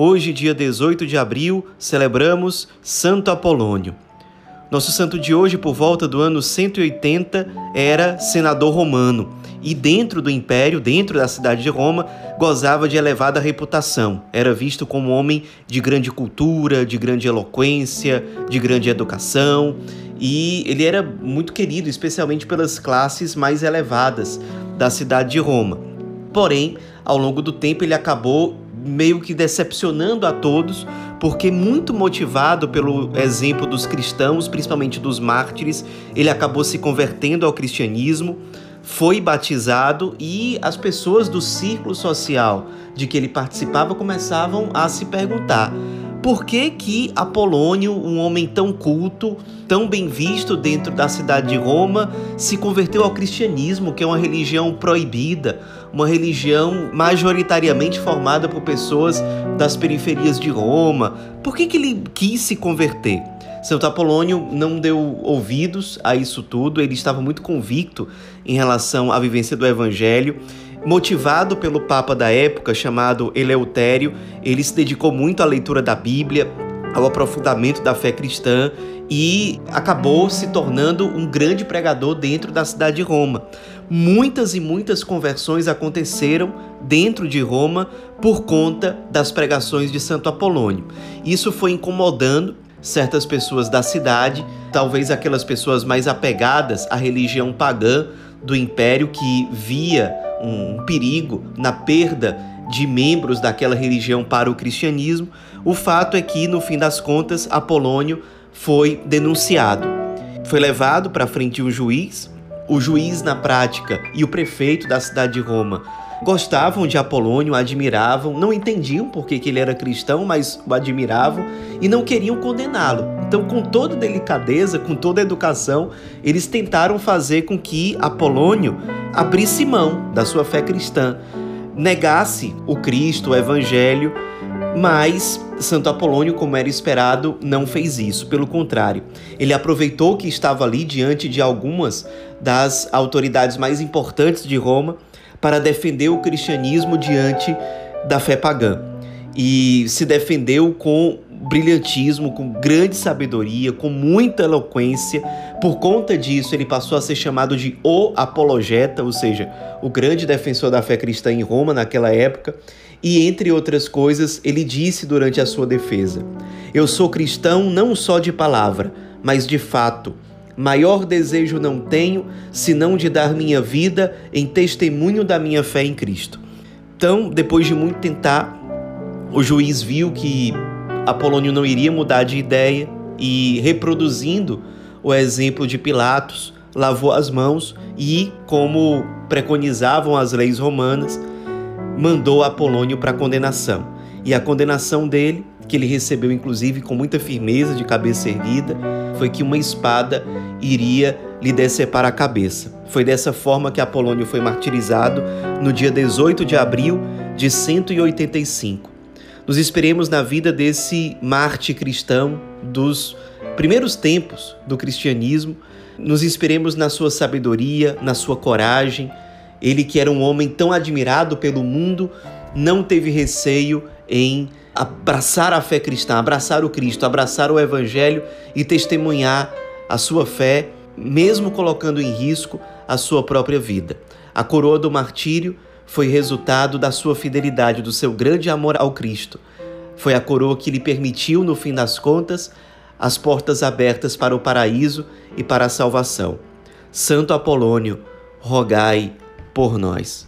Hoje, dia 18 de abril, celebramos Santo Apolônio. Nosso santo de hoje, por volta do ano 180, era senador romano e, dentro do império, dentro da cidade de Roma, gozava de elevada reputação. Era visto como um homem de grande cultura, de grande eloquência, de grande educação e ele era muito querido, especialmente pelas classes mais elevadas da cidade de Roma. Porém, ao longo do tempo, ele acabou meio que decepcionando a todos, porque muito motivado pelo exemplo dos cristãos, principalmente dos mártires, ele acabou se convertendo ao cristianismo, foi batizado e as pessoas do círculo social de que ele participava começavam a se perguntar: por que que Apolônio, um homem tão culto, tão bem visto dentro da cidade de Roma, se converteu ao cristianismo, que é uma religião proibida, uma religião majoritariamente formada por pessoas das periferias de Roma? Por que que ele quis se converter? Santo Apolônio não deu ouvidos a isso tudo, ele estava muito convicto em relação à vivência do evangelho Motivado pelo Papa da época, chamado Eleutério, ele se dedicou muito à leitura da Bíblia, ao aprofundamento da fé cristã e acabou se tornando um grande pregador dentro da cidade de Roma. Muitas e muitas conversões aconteceram dentro de Roma por conta das pregações de Santo Apolônio. Isso foi incomodando certas pessoas da cidade, talvez aquelas pessoas mais apegadas à religião pagã do império que via um perigo na perda de membros daquela religião para o cristianismo, o fato é que, no fim das contas, Apolônio foi denunciado. Foi levado para frente um juiz, o juiz, na prática, e o prefeito da cidade de Roma gostavam de Apolônio, admiravam, não entendiam porque que ele era cristão, mas o admiravam e não queriam condená-lo. Então, com toda delicadeza, com toda educação, eles tentaram fazer com que Apolônio abrisse mão da sua fé cristã, negasse o Cristo, o Evangelho, mas Santo Apolônio, como era esperado, não fez isso. Pelo contrário, ele aproveitou que estava ali diante de algumas das autoridades mais importantes de Roma para defender o cristianismo diante da fé pagã. E se defendeu com brilhantismo, com grande sabedoria, com muita eloquência. Por conta disso, ele passou a ser chamado de o apologeta, ou seja, o grande defensor da fé cristã em Roma naquela época. E entre outras coisas, ele disse durante a sua defesa: Eu sou cristão não só de palavra, mas de fato. Maior desejo não tenho senão de dar minha vida em testemunho da minha fé em Cristo. Então, depois de muito tentar, o juiz viu que Apolônio não iria mudar de ideia e, reproduzindo o exemplo de Pilatos, lavou as mãos e, como preconizavam as leis romanas, mandou Apolônio para condenação. E a condenação dele, que ele recebeu inclusive com muita firmeza, de cabeça erguida, foi que uma espada iria lhe decepar a cabeça. Foi dessa forma que Apolônio foi martirizado no dia 18 de abril de 185. Nos esperemos na vida desse Marte cristão dos primeiros tempos do cristianismo, nos esperemos na sua sabedoria, na sua coragem. Ele que era um homem tão admirado pelo mundo, não teve receio em abraçar a fé cristã, abraçar o Cristo, abraçar o evangelho e testemunhar a sua fé, mesmo colocando em risco a sua própria vida. A coroa do martírio foi resultado da sua fidelidade, do seu grande amor ao Cristo. Foi a coroa que lhe permitiu, no fim das contas, as portas abertas para o paraíso e para a salvação. Santo Apolônio, rogai por nós.